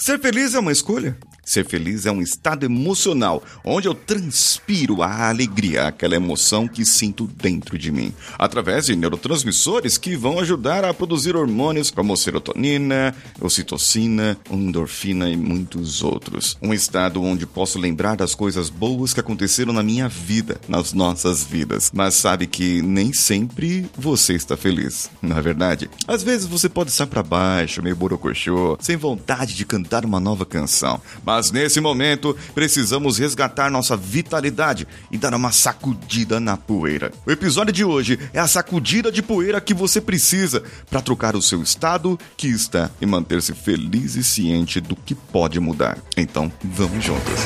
Ser feliz é uma escolha? Ser feliz é um estado emocional onde eu transpiro a alegria, aquela emoção que sinto dentro de mim, através de neurotransmissores que vão ajudar a produzir hormônios como serotonina, ocitocina, endorfina e muitos outros. Um estado onde posso lembrar das coisas boas que aconteceram na minha vida, nas nossas vidas. Mas sabe que nem sempre você está feliz, não é verdade? Às vezes você pode estar para baixo, meio borocochô, sem vontade de cantar uma nova canção. Mas mas nesse momento, precisamos resgatar nossa vitalidade e dar uma sacudida na poeira. O episódio de hoje é a sacudida de poeira que você precisa para trocar o seu estado que está e manter-se feliz e ciente do que pode mudar. Então, vamos juntos.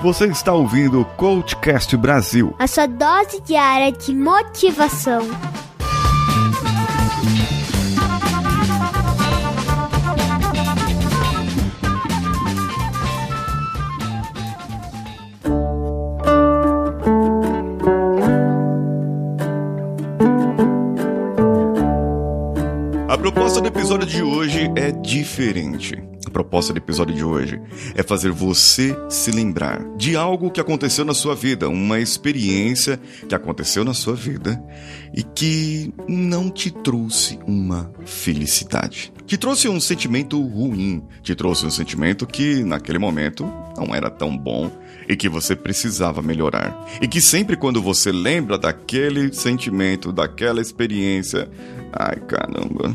Você está ouvindo o Coachcast Brasil a sua dose diária de motivação. Diferente. A proposta do episódio de hoje é fazer você se lembrar de algo que aconteceu na sua vida, uma experiência que aconteceu na sua vida e que não te trouxe uma felicidade. Te trouxe um sentimento ruim, te trouxe um sentimento que naquele momento não era tão bom e que você precisava melhorar. E que sempre quando você lembra daquele sentimento, daquela experiência, ai caramba,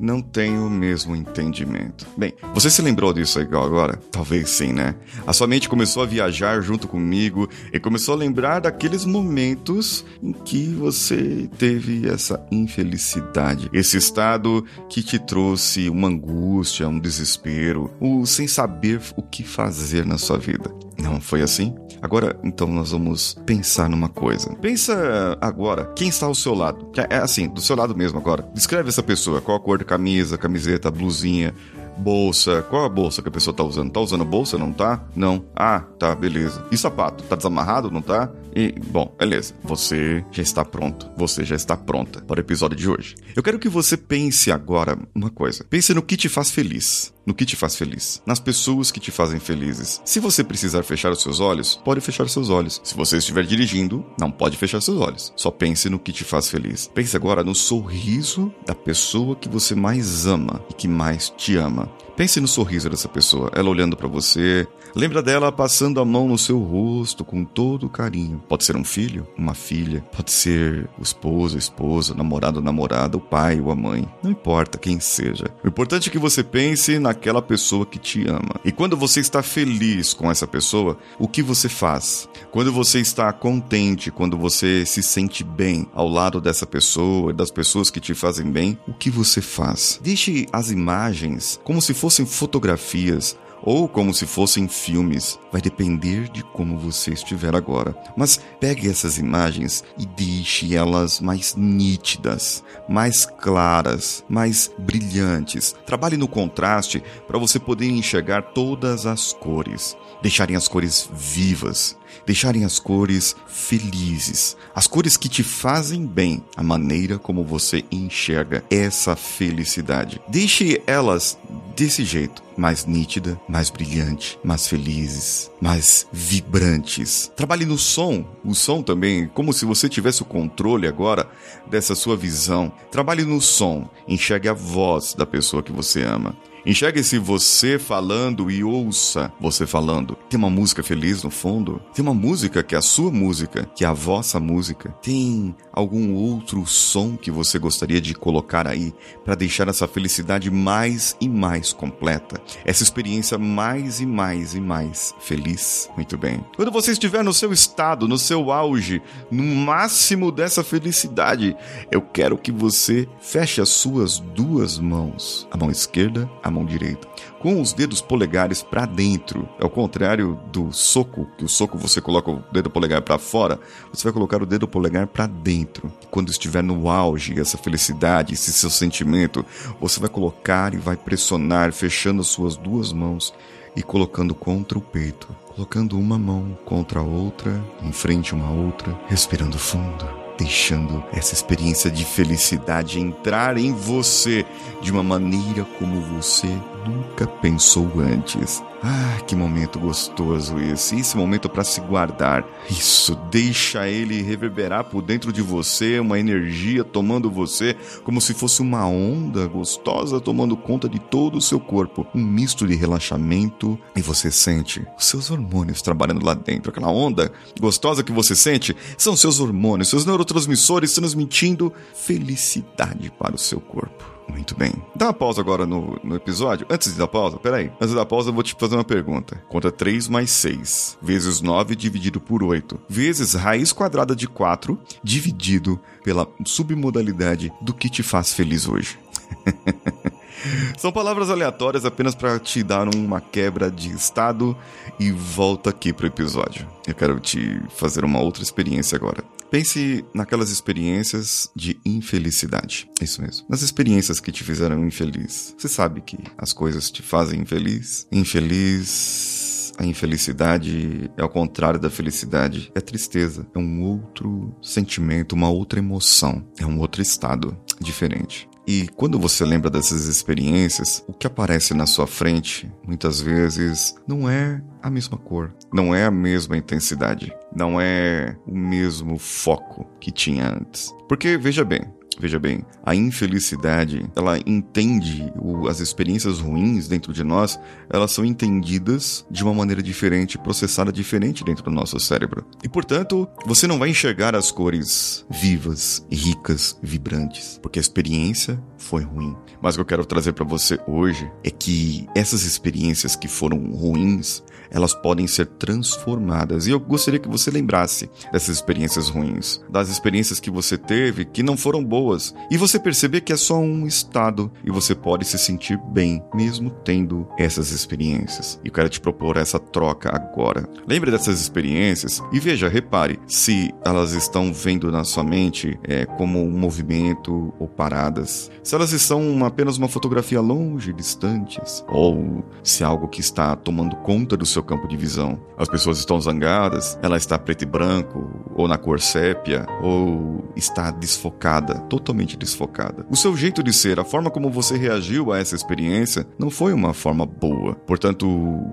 não tenho o mesmo entendimento. Bem, você se lembrou disso agora? Talvez sim, né? A sua mente começou a viajar junto comigo e começou a lembrar daqueles momentos em que você teve essa infelicidade, esse estado que te trouxe uma angústia, um desespero, o sem saber o que fazer na sua vida. Não foi assim? Agora, então, nós vamos pensar numa coisa. Pensa agora, quem está ao seu lado? É assim, do seu lado mesmo agora. Descreve essa pessoa, qual a cor da camisa, camiseta, blusinha, bolsa. Qual a bolsa que a pessoa tá usando? Tá usando bolsa, não tá? Não. Ah, tá, beleza. E sapato? Tá desamarrado, não tá? E, bom, beleza. Você já está pronto. Você já está pronta para o episódio de hoje. Eu quero que você pense agora uma coisa. Pense no que te faz feliz. No que te faz feliz. Nas pessoas que te fazem felizes. Se você precisar fechar os seus olhos, pode fechar os seus olhos. Se você estiver dirigindo, não pode fechar seus olhos. Só pense no que te faz feliz. Pense agora no sorriso da pessoa que você mais ama e que mais te ama. Pense no sorriso dessa pessoa, ela olhando para você, Lembra dela passando a mão no seu rosto com todo carinho. Pode ser um filho, uma filha, pode ser o esposo, a esposa, namorado, namorada, o pai ou a mãe. Não importa quem seja. O importante é que você pense naquela pessoa que te ama. E quando você está feliz com essa pessoa, o que você faz? Quando você está contente, quando você se sente bem ao lado dessa pessoa, das pessoas que te fazem bem, o que você faz? Deixe as imagens como se fossem fotografias ou como se fossem filmes. Vai depender de como você estiver agora. Mas pegue essas imagens e deixe elas mais nítidas, mais claras, mais brilhantes. Trabalhe no contraste para você poder enxergar todas as cores, deixarem as cores vivas, deixarem as cores felizes, as cores que te fazem bem, a maneira como você enxerga essa felicidade. Deixe elas desse jeito, mais nítida, mais brilhante, mais felizes, mais vibrantes. Trabalhe no som, o som também, como se você tivesse o controle agora dessa sua visão. Trabalhe no som, enxergue a voz da pessoa que você ama. Enxergue-se você falando e ouça você falando. Tem uma música feliz no fundo? Tem uma música que é a sua música, que é a vossa música? Tem algum outro som que você gostaria de colocar aí para deixar essa felicidade mais e mais completa? Essa experiência mais e mais e mais feliz? Muito bem. Quando você estiver no seu estado, no seu auge, no máximo dessa felicidade, eu quero que você feche as suas duas mãos, a mão esquerda, a mão direita, com os dedos polegares para dentro. Ao contrário do soco, que o soco você coloca o dedo polegar para fora, você vai colocar o dedo polegar para dentro. Quando estiver no auge, essa felicidade, esse seu sentimento, você vai colocar e vai pressionar, fechando as suas duas mãos e colocando contra o peito, colocando uma mão contra a outra, em frente uma outra, respirando fundo deixando essa experiência de felicidade entrar em você de uma maneira como você nunca pensou antes. Ah, que momento gostoso esse. Esse momento para se guardar. Isso, deixa ele reverberar por dentro de você, uma energia tomando você, como se fosse uma onda gostosa tomando conta de todo o seu corpo. Um misto de relaxamento e você sente os seus hormônios trabalhando lá dentro. Aquela onda gostosa que você sente são seus hormônios, seus neurotransmissores transmitindo felicidade para o seu corpo. Muito bem. Dá uma pausa agora no, no episódio. Antes dar pausa, peraí. Antes da pausa, eu vou te fazer uma pergunta. Conta 3 mais 6, vezes 9 dividido por 8, vezes raiz quadrada de 4, dividido pela submodalidade do que te faz feliz hoje. São palavras aleatórias apenas para te dar uma quebra de estado e volta aqui pro episódio. Eu quero te fazer uma outra experiência agora. Pense naquelas experiências de infelicidade. Isso mesmo. Nas experiências que te fizeram infeliz. Você sabe que as coisas te fazem infeliz? Infeliz. A infelicidade é ao contrário da felicidade, é tristeza, é um outro sentimento, uma outra emoção, é um outro estado diferente. E quando você lembra dessas experiências, o que aparece na sua frente, muitas vezes, não é a mesma cor, não é a mesma intensidade, não é o mesmo foco que tinha antes. Porque, veja bem, Veja bem, a infelicidade, ela entende o, as experiências ruins dentro de nós, elas são entendidas de uma maneira diferente, processada diferente dentro do nosso cérebro. E portanto, você não vai enxergar as cores vivas, ricas, vibrantes, porque a experiência foi ruim. Mas o que eu quero trazer para você hoje é que essas experiências que foram ruins, elas podem ser transformadas. E eu gostaria que você lembrasse dessas experiências ruins, das experiências que você teve que não foram boas, e você perceber que é só um estado e você pode se sentir bem mesmo tendo essas experiências. E quero te propor essa troca agora. Lembre dessas experiências e veja, repare se elas estão vendo na sua mente é, como um movimento ou paradas, se elas estão apenas uma fotografia longe, distantes, ou se algo que está tomando conta do seu campo de visão. As pessoas estão zangadas, ela está preto e branco, ou na cor sépia, ou está desfocada, totalmente desfocada. O seu jeito de ser, a forma como você reagiu a essa experiência, não foi uma forma boa. Portanto,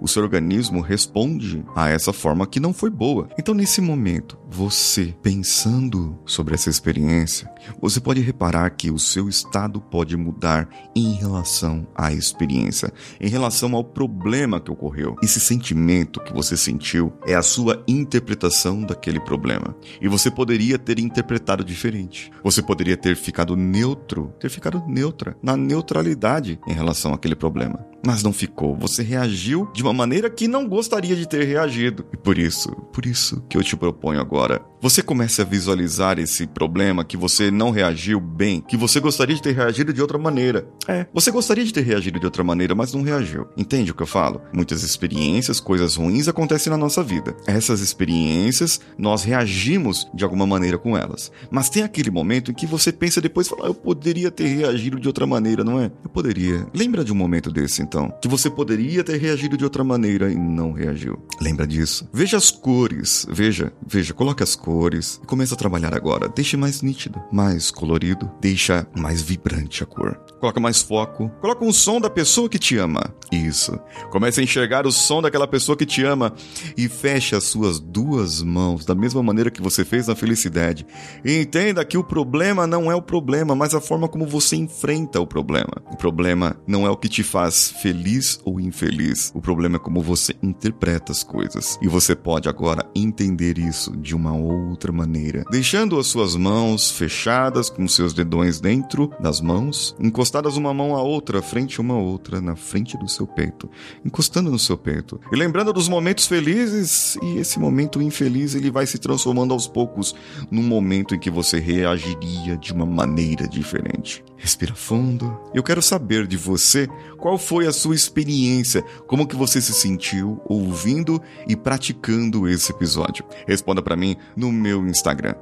o seu organismo responde a essa forma que não foi boa. Então, nesse momento, você pensando sobre essa experiência, você pode reparar que o seu estado pode mudar em relação à experiência, em relação ao problema que ocorreu. Esse sentimento que você sentiu é a sua interpretação daquele problema. E você poderia ter interpretado diferente. Você poderia ter ficado neutro, ter ficado neutra, na neutralidade em relação àquele problema mas não ficou. Você reagiu de uma maneira que não gostaria de ter reagido. E por isso, por isso que eu te proponho agora, você comece a visualizar esse problema que você não reagiu bem, que você gostaria de ter reagido de outra maneira. É, você gostaria de ter reagido de outra maneira, mas não reagiu. Entende o que eu falo? Muitas experiências, coisas ruins acontecem na nossa vida. Essas experiências, nós reagimos de alguma maneira com elas. Mas tem aquele momento em que você pensa depois e fala, eu poderia ter reagido de outra maneira, não é? Eu poderia. Lembra de um momento desse, então, que você poderia ter reagido de outra maneira e não reagiu. Lembra disso? Veja as cores, veja, veja, coloque as cores e comece a trabalhar agora. Deixe mais nítido, mais colorido, deixa mais vibrante a cor. Coloca mais foco, coloca um som da pessoa que te ama. Isso. Comece a enxergar o som daquela pessoa que te ama e feche as suas duas mãos da mesma maneira que você fez na felicidade. E entenda que o problema não é o problema, mas a forma como você enfrenta o problema. O problema não é o que te faz feliz ou infeliz. O problema é como você interpreta as coisas. E você pode agora entender isso de uma outra maneira, deixando as suas mãos fechadas com seus dedões dentro das mãos, encostadas uma mão à outra, frente uma outra, na frente do seu peito, encostando no seu peito. E lembrando dos momentos felizes e esse momento infeliz ele vai se transformando aos poucos num momento em que você reagiria de uma maneira diferente. Respira fundo. Eu quero saber de você qual foi a sua experiência, como que você se sentiu ouvindo e praticando esse episódio. Responda para mim no meu Instagram,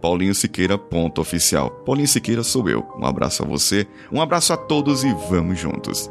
paulinhosiqueira.oficial. Paulinho Siqueira sou eu. Um abraço a você, um abraço a todos e vamos juntos.